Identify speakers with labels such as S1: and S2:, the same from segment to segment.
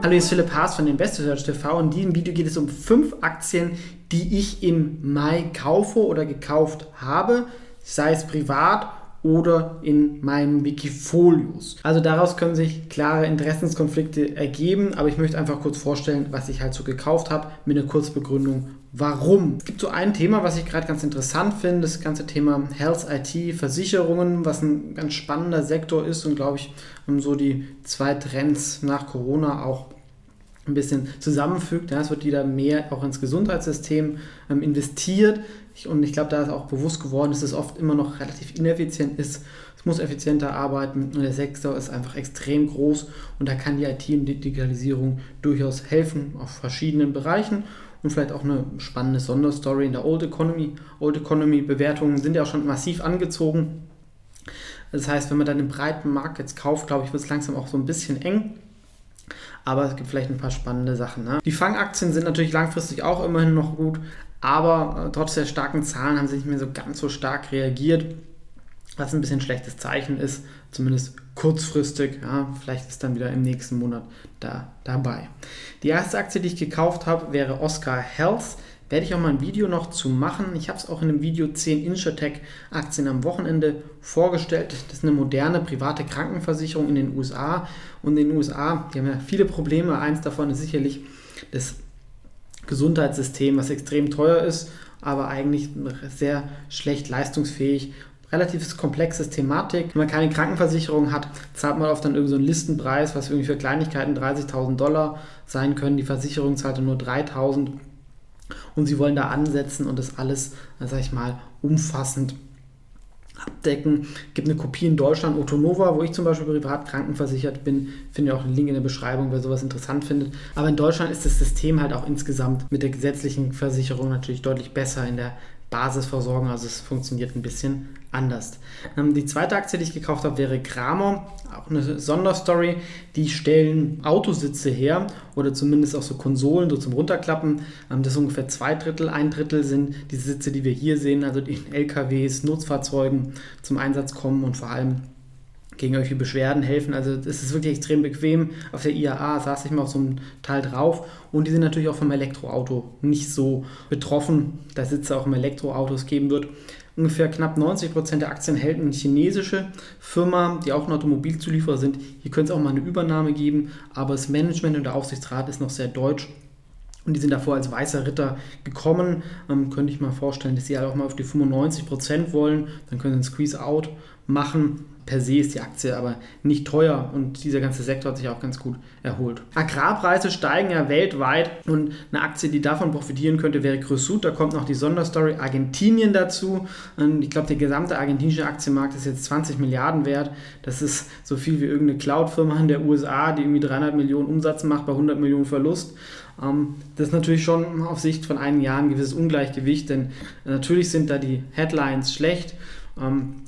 S1: Hallo, hier ist Philipp Haas von InvestorSearch TV und in diesem Video geht es um fünf Aktien, die ich im Mai kaufe oder gekauft habe, sei es privat oder in meinen Wikifolios. Also daraus können sich klare Interessenskonflikte ergeben, aber ich möchte einfach kurz vorstellen, was ich halt so gekauft habe, mit einer Kurzbegründung, warum. Es gibt so ein Thema, was ich gerade ganz interessant finde, das ganze Thema Health IT, Versicherungen, was ein ganz spannender Sektor ist und glaube ich, so die zwei Trends nach Corona auch ein bisschen zusammenfügt. Ja, es wird wieder mehr auch ins Gesundheitssystem ähm, investiert. Ich, und ich glaube, da ist auch bewusst geworden, dass es oft immer noch relativ ineffizient ist. Es muss effizienter arbeiten und der Sektor ist einfach extrem groß und da kann die IT und die Digitalisierung durchaus helfen auf verschiedenen Bereichen und vielleicht auch eine spannende Sonderstory in der Old Economy. Old Economy Bewertungen sind ja auch schon massiv angezogen. Das heißt, wenn man dann im breiten Markt jetzt kauft, glaube ich, wird es langsam auch so ein bisschen eng aber es gibt vielleicht ein paar spannende Sachen. Ne? Die Fangaktien sind natürlich langfristig auch immerhin noch gut, aber äh, trotz der starken Zahlen haben sie nicht mehr so ganz so stark reagiert, was ein bisschen schlechtes Zeichen ist, zumindest kurzfristig. Ja, vielleicht ist dann wieder im nächsten Monat da dabei. Die erste Aktie, die ich gekauft habe, wäre Oscar Health werde ich auch mal ein Video noch zu machen. Ich habe es auch in einem Video 10 Insurtech-Aktien am Wochenende vorgestellt. Das ist eine moderne private Krankenversicherung in den USA. Und in den USA, die haben ja viele Probleme. Eins davon ist sicherlich das Gesundheitssystem, was extrem teuer ist, aber eigentlich sehr schlecht leistungsfähig relativ komplexes Thematik. Wenn man keine Krankenversicherung hat, zahlt man oft dann irgendwie so einen Listenpreis, was irgendwie für Kleinigkeiten 30.000 Dollar sein können. Die Versicherung zahlt nur 3.000 und sie wollen da ansetzen und das alles, sag ich mal, umfassend abdecken. Es gibt eine Kopie in Deutschland, Otonova, wo ich zum Beispiel privat krankenversichert bin. Finde auch einen Link in der Beschreibung, wer sowas interessant findet. Aber in Deutschland ist das System halt auch insgesamt mit der gesetzlichen Versicherung natürlich deutlich besser in der Basisversorgung. Also es funktioniert ein bisschen anders. Ähm, die zweite Aktie, die ich gekauft habe, wäre Kramer. Auch eine Sonderstory. Die stellen Autositze her oder zumindest auch so Konsolen so zum Runterklappen. Ähm, das ist ungefähr zwei Drittel. Ein Drittel sind die Sitze, die wir hier sehen, also in LKWs, Nutzfahrzeugen zum Einsatz kommen und vor allem gegen irgendwelche Beschwerden helfen. Also es ist wirklich extrem bequem. Auf der IAA saß ich mal auf so einem Teil drauf und die sind natürlich auch vom Elektroauto nicht so betroffen, da Sitze auch im Elektroautos geben wird. Ungefähr knapp 90 Prozent der Aktien hält eine chinesische Firma, die auch ein Automobilzulieferer sind. Hier könnte es auch mal eine Übernahme geben, aber das Management und der Aufsichtsrat ist noch sehr deutsch. Und die sind davor als weißer Ritter gekommen. Ähm, könnte ich mal vorstellen, dass sie halt auch mal auf die 95 Prozent wollen. Dann können sie einen Squeeze-Out machen per se ist die Aktie aber nicht teuer und dieser ganze Sektor hat sich auch ganz gut erholt. Agrarpreise steigen ja weltweit und eine Aktie, die davon profitieren könnte, wäre Cresut. Da kommt noch die Sonderstory Argentinien dazu. Und ich glaube, der gesamte argentinische Aktienmarkt ist jetzt 20 Milliarden wert. Das ist so viel wie irgendeine Cloud-Firma in der USA, die irgendwie 300 Millionen Umsatz macht bei 100 Millionen Verlust. Ähm, das ist natürlich schon auf Sicht von einigen Jahren ein gewisses Ungleichgewicht, denn natürlich sind da die Headlines schlecht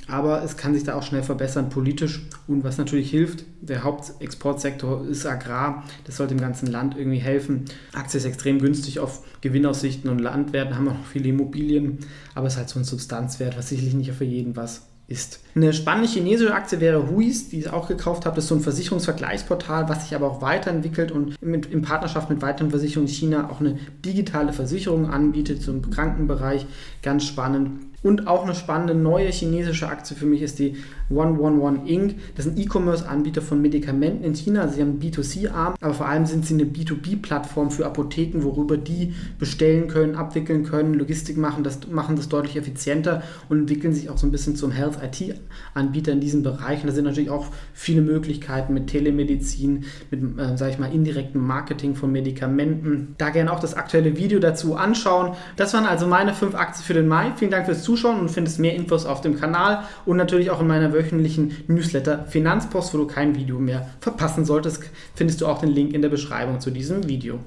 S1: aber es kann sich da auch schnell verbessern politisch. Und was natürlich hilft, der Hauptexportsektor ist Agrar. Das sollte dem ganzen Land irgendwie helfen. Aktie ist extrem günstig auf Gewinnaussichten und Landwerten, haben auch noch viele Immobilien. Aber es ist halt so ein Substanzwert, was sicherlich nicht für jeden was ist. Eine spannende chinesische Aktie wäre Huis, die ich auch gekauft habe. Das ist so ein Versicherungsvergleichsportal, was sich aber auch weiterentwickelt und mit, in Partnerschaft mit weiteren Versicherungen in China auch eine digitale Versicherung anbietet zum Krankenbereich. Ganz spannend. Und auch eine spannende neue chinesische Aktie für mich ist die 111 Inc. Das ist ein E-Commerce-Anbieter von Medikamenten in China. Sie haben einen B2C-Arm, aber vor allem sind sie eine B2B-Plattform für Apotheken, worüber die bestellen können, abwickeln können, Logistik machen, das machen das deutlich effizienter und entwickeln sich auch so ein bisschen zum Health IT-Anbieter in diesem Bereich. Und da sind natürlich auch viele Möglichkeiten mit Telemedizin, mit, äh, sage ich mal, indirektem Marketing von Medikamenten. Da gerne auch das aktuelle Video dazu anschauen. Das waren also meine fünf Aktien für den Mai. Vielen Dank fürs Zuschauen. Zuschauen und findest mehr Infos auf dem Kanal und natürlich auch in meiner wöchentlichen Newsletter Finanzpost, wo du kein Video mehr verpassen solltest, findest du auch den Link in der Beschreibung zu diesem Video.